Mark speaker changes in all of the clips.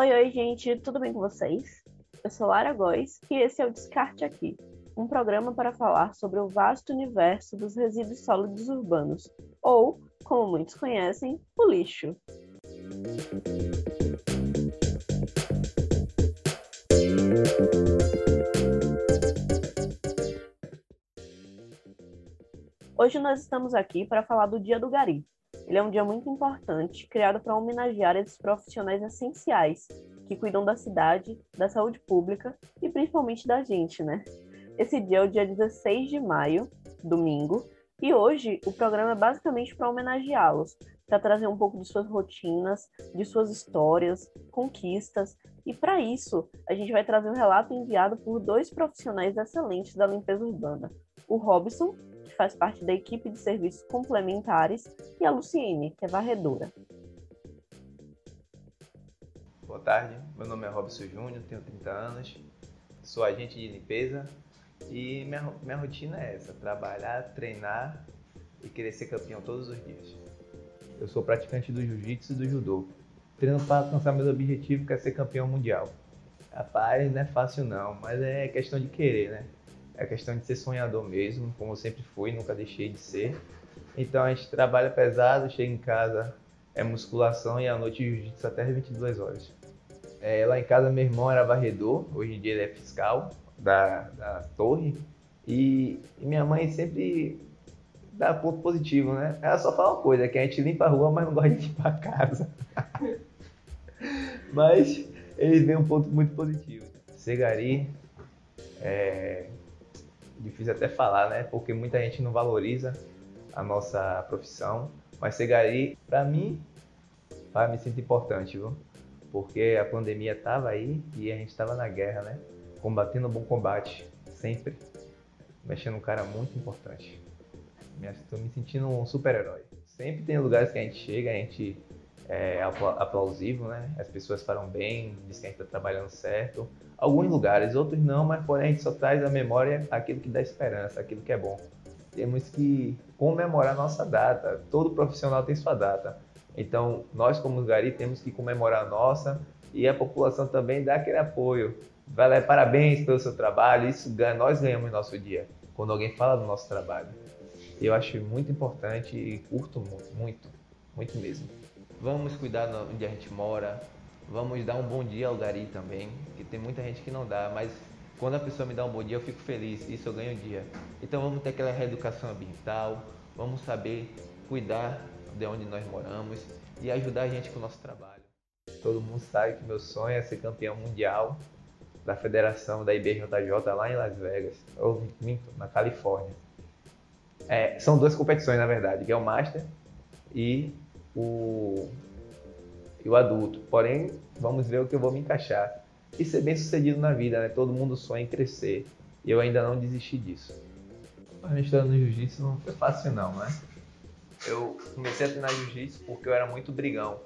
Speaker 1: Oi, oi, gente, tudo bem com vocês? Eu sou Lara Góes e esse é o Descarte Aqui, um programa para falar sobre o vasto universo dos resíduos sólidos urbanos, ou, como muitos conhecem, o lixo. Hoje nós estamos aqui para falar do Dia do Gari, ele é um dia muito importante, criado para homenagear esses profissionais essenciais que cuidam da cidade, da saúde pública e principalmente da gente, né? Esse dia é o dia 16 de maio, domingo, e hoje o programa é basicamente para homenageá-los, para trazer um pouco de suas rotinas, de suas histórias, conquistas, e para isso a gente vai trazer um relato enviado por dois profissionais excelentes da limpeza urbana, o Robson que faz parte da equipe de serviços complementares, e a Luciene, que é varredora.
Speaker 2: Boa tarde, meu nome é Robson Júnior, tenho 30 anos, sou agente de limpeza e minha, minha rotina é essa: trabalhar, treinar e querer ser campeão todos os dias. Eu sou praticante do jiu-jitsu e do judô. Treino para alcançar meus objetivos, que é ser campeão mundial. Rapaz, não é fácil não, mas é questão de querer, né? É questão de ser sonhador mesmo, como eu sempre fui, nunca deixei de ser. Então a gente trabalha pesado, chega em casa, é musculação e à noite jiu-jitsu até as 22 horas. É, lá em casa meu irmão era varredor, hoje em dia ele é fiscal da, da torre. E, e minha mãe sempre dá ponto positivo, né? Ela só fala uma coisa, que a gente limpa a rua, mas não gosta de limpar a casa. mas eles veem um ponto muito positivo. Segari é, difícil até falar, né? Porque muita gente não valoriza a nossa profissão. Mas ser gari, para mim, para me sinto importante, viu? Porque a pandemia tava aí e a gente tava na guerra, né? Combatendo o bom combate, sempre. Mexendo um cara muito importante. Estou me sentindo um super-herói. Sempre tem lugares que a gente chega, a gente é aplausível, né? As pessoas falam bem, diz que a gente está trabalhando certo. Alguns lugares, outros não, mas porém a gente só traz à memória aquilo que dá esperança, aquilo que é bom. Temos que comemorar nossa data. Todo profissional tem sua data. Então, nós como Gari temos que comemorar a nossa e a população também dá aquele apoio. Lá, parabéns pelo seu trabalho. Isso nós ganhamos nosso dia quando alguém fala do nosso trabalho. Eu acho muito importante e curto muito, muito mesmo. Vamos cuidar onde a gente mora. Vamos dar um bom dia ao Gari também, que tem muita gente que não dá, mas quando a pessoa me dá um bom dia eu fico feliz, isso eu ganho dia. Então vamos ter aquela reeducação ambiental, vamos saber cuidar de onde nós moramos e ajudar a gente com o nosso trabalho. Todo mundo sabe que meu sonho é ser campeão mundial da federação da IBJJ lá em Las Vegas, ou na Califórnia. É, são duas competições na verdade, que é o Master e o, o adulto. Porém, vamos ver o que eu vou me encaixar. E ser bem sucedido na vida, né? Todo mundo sonha em crescer. E eu ainda não desisti disso. A minha história no jiu-jitsu não foi fácil não, né? Eu comecei a treinar jiu-jitsu porque eu era muito brigão.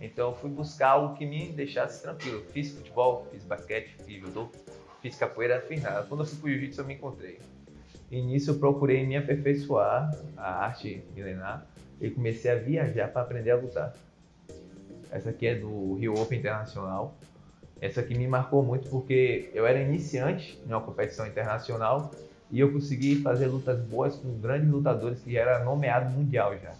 Speaker 2: Então eu fui buscar algo que me deixasse tranquilo. Fiz futebol, fiz basquete, fiz judô, fiz capoeira, fiz nada. Quando eu fui pro jiu-jitsu eu me encontrei. E nisso eu procurei me aperfeiçoar a arte milenar e comecei a viajar para aprender a lutar. Essa aqui é do Rio Open Internacional. Essa aqui me marcou muito porque eu era iniciante em uma competição internacional e eu consegui fazer lutas boas com grandes lutadores que já era nomeado mundial já.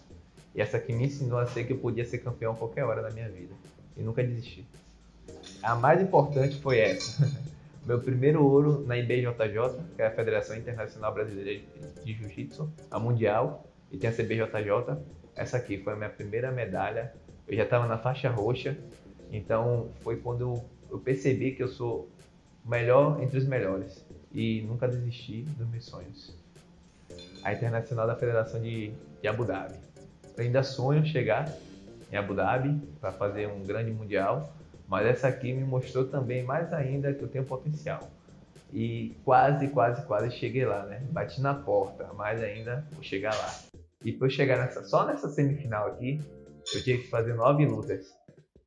Speaker 2: E essa aqui me ensinou a ser que eu podia ser campeão a qualquer hora da minha vida e nunca desisti. A mais importante foi essa. Meu primeiro ouro na IBJJ, que é a Federação Internacional Brasileira de Jiu-Jitsu, a mundial, e tem a CBJJ. Essa aqui foi a minha primeira medalha. Eu já estava na faixa roxa, então foi quando eu percebi que eu sou melhor entre os melhores e nunca desisti dos meus sonhos. A Internacional da Federação de, de Abu Dhabi. Eu ainda sonho chegar em Abu Dhabi para fazer um grande mundial, mas essa aqui me mostrou também mais ainda que eu tenho potencial. E quase, quase, quase cheguei lá, né? Bati na porta, mas ainda vou chegar lá. E para chegar nessa, só nessa semifinal aqui, eu tinha que fazer nove lutas.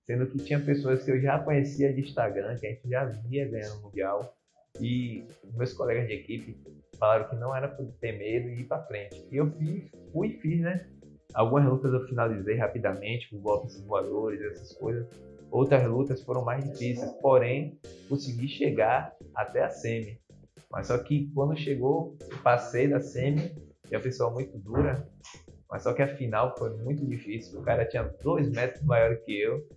Speaker 2: Sendo que tinha pessoas que eu já conhecia de Instagram, que a gente já via ganhando o Mundial. E meus colegas de equipe falaram que não era para ter medo e ir para frente. E eu fiz, fui e fiz, né? Algumas lutas eu finalizei rapidamente, com golpes voadores, essas coisas. Outras lutas foram mais difíceis, porém consegui chegar até a semi. Mas só que quando chegou, passei da semi, e a pessoa muito dura, mas só que a final foi muito difícil. O cara tinha dois metros maior que eu.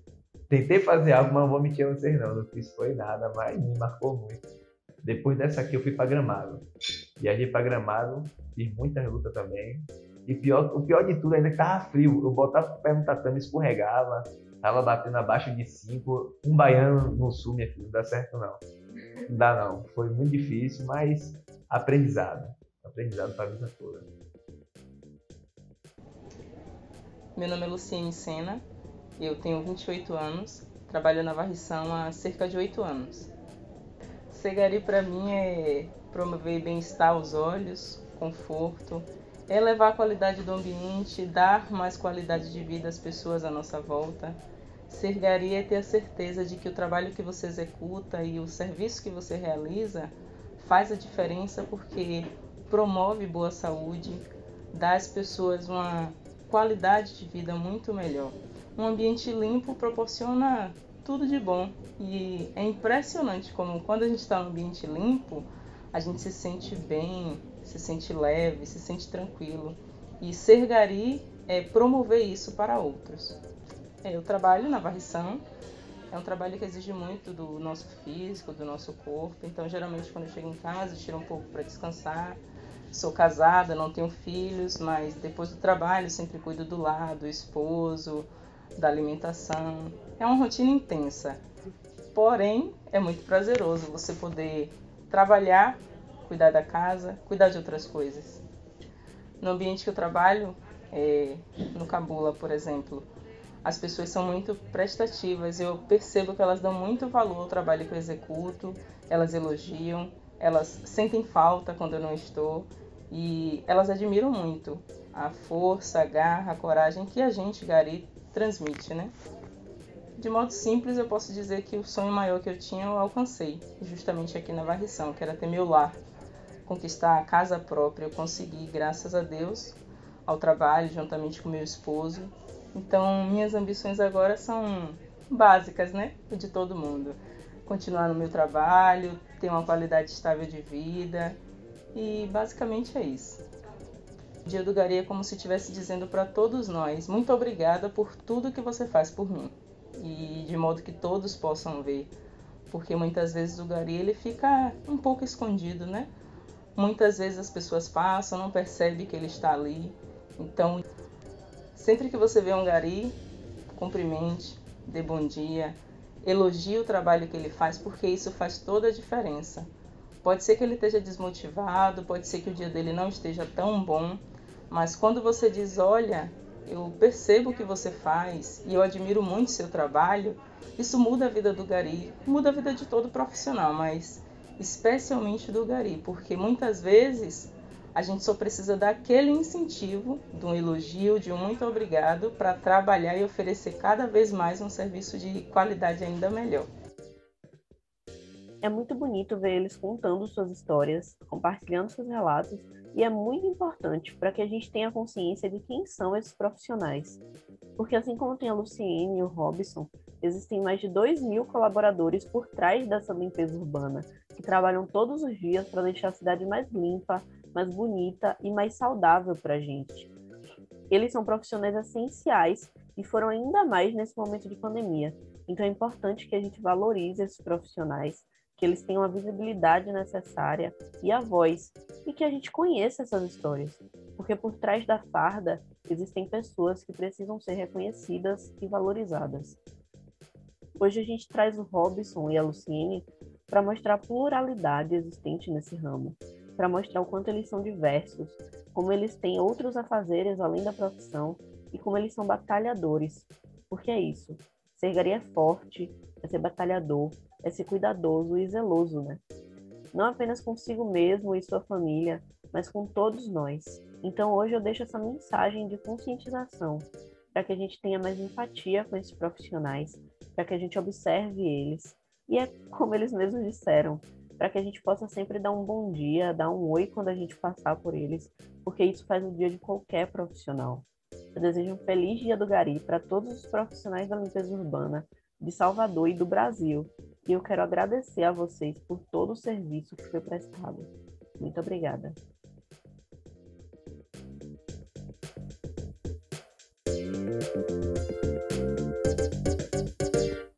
Speaker 2: Tentei fazer algo, mas não vou mentir a vocês não. Não fiz foi nada, mas me marcou muito. Depois dessa aqui eu fui para Gramado. Viajei para Gramado, fiz muitas lutas também. E pior, o pior de tudo ainda que tava frio. Eu botava o pé no tatame, escorregava, tava batendo abaixo de 5. Um baiano no sul, minha filha, não dá certo não. Não dá não. Foi muito difícil, mas aprendizado. Aprendizado para a vida toda.
Speaker 3: Meu nome é Luciene Sena, eu tenho 28 anos, trabalho na varrição há cerca de 8 anos. Segari para mim é promover bem-estar aos olhos, conforto, elevar a qualidade do ambiente, dar mais qualidade de vida às pessoas à nossa volta. Ser gari é ter a certeza de que o trabalho que você executa e o serviço que você realiza faz a diferença porque promove boa saúde, dá às pessoas uma qualidade de vida muito melhor. Um ambiente limpo proporciona tudo de bom e é impressionante como quando a gente está no ambiente limpo, a gente se sente bem, se sente leve, se sente tranquilo. E ser gari é promover isso para outros. É, eu trabalho na varrição, é um trabalho que exige muito do nosso físico, do nosso corpo. Então, geralmente, quando eu chego em casa, tiro um pouco para descansar, Sou casada, não tenho filhos, mas depois do trabalho sempre cuido do lar, do esposo, da alimentação. É uma rotina intensa. Porém, é muito prazeroso você poder trabalhar, cuidar da casa, cuidar de outras coisas. No ambiente que eu trabalho, é, no Cabula, por exemplo, as pessoas são muito prestativas. Eu percebo que elas dão muito valor ao trabalho que eu executo, elas elogiam, elas sentem falta quando eu não estou. E elas admiram muito a força, a garra, a coragem que a gente, Gari, transmite, né? De modo simples, eu posso dizer que o sonho maior que eu tinha eu alcancei, justamente aqui na varrição, que era ter meu lar, conquistar a casa própria. Eu consegui, graças a Deus, ao trabalho, juntamente com meu esposo. Então, minhas ambições agora são básicas, né? De todo mundo. Continuar no meu trabalho, ter uma qualidade estável de vida, e basicamente é isso. O Dia do Gari é como se estivesse dizendo para todos nós: muito obrigada por tudo que você faz por mim. E de modo que todos possam ver. Porque muitas vezes o Gari ele fica um pouco escondido, né? Muitas vezes as pessoas passam, não percebem que ele está ali. Então, sempre que você vê um Gari, cumprimente, dê bom dia, elogie o trabalho que ele faz, porque isso faz toda a diferença. Pode ser que ele esteja desmotivado, pode ser que o dia dele não esteja tão bom, mas quando você diz, olha, eu percebo o que você faz e eu admiro muito seu trabalho, isso muda a vida do gari, muda a vida de todo profissional, mas especialmente do gari, porque muitas vezes a gente só precisa daquele incentivo, de um elogio, de um muito obrigado, para trabalhar e oferecer cada vez mais um serviço de qualidade ainda melhor.
Speaker 1: É muito bonito ver eles contando suas histórias, compartilhando seus relatos, e é muito importante para que a gente tenha consciência de quem são esses profissionais. Porque assim como tem a Luciene e o Robson, existem mais de 2 mil colaboradores por trás dessa limpeza urbana, que trabalham todos os dias para deixar a cidade mais limpa, mais bonita e mais saudável para a gente. Eles são profissionais essenciais e foram ainda mais nesse momento de pandemia. Então é importante que a gente valorize esses profissionais, que eles tenham a visibilidade necessária e a voz, e que a gente conheça essas histórias, porque por trás da farda existem pessoas que precisam ser reconhecidas e valorizadas. Hoje a gente traz o Robson e a Luciene para mostrar a pluralidade existente nesse ramo, para mostrar o quanto eles são diversos, como eles têm outros afazeres além da profissão e como eles são batalhadores. Porque é isso, ser gari é forte, é ser batalhador, é ser cuidadoso e zeloso, né? Não apenas consigo mesmo e sua família, mas com todos nós. Então hoje eu deixo essa mensagem de conscientização para que a gente tenha mais empatia com esses profissionais, para que a gente observe eles. E é como eles mesmos disseram, para que a gente possa sempre dar um bom dia, dar um oi quando a gente passar por eles, porque isso faz o dia de qualquer profissional. Eu desejo um feliz dia do Gari para todos os profissionais da limpeza urbana de Salvador e do Brasil. E eu quero agradecer a vocês por todo o serviço que foi prestado. Muito obrigada.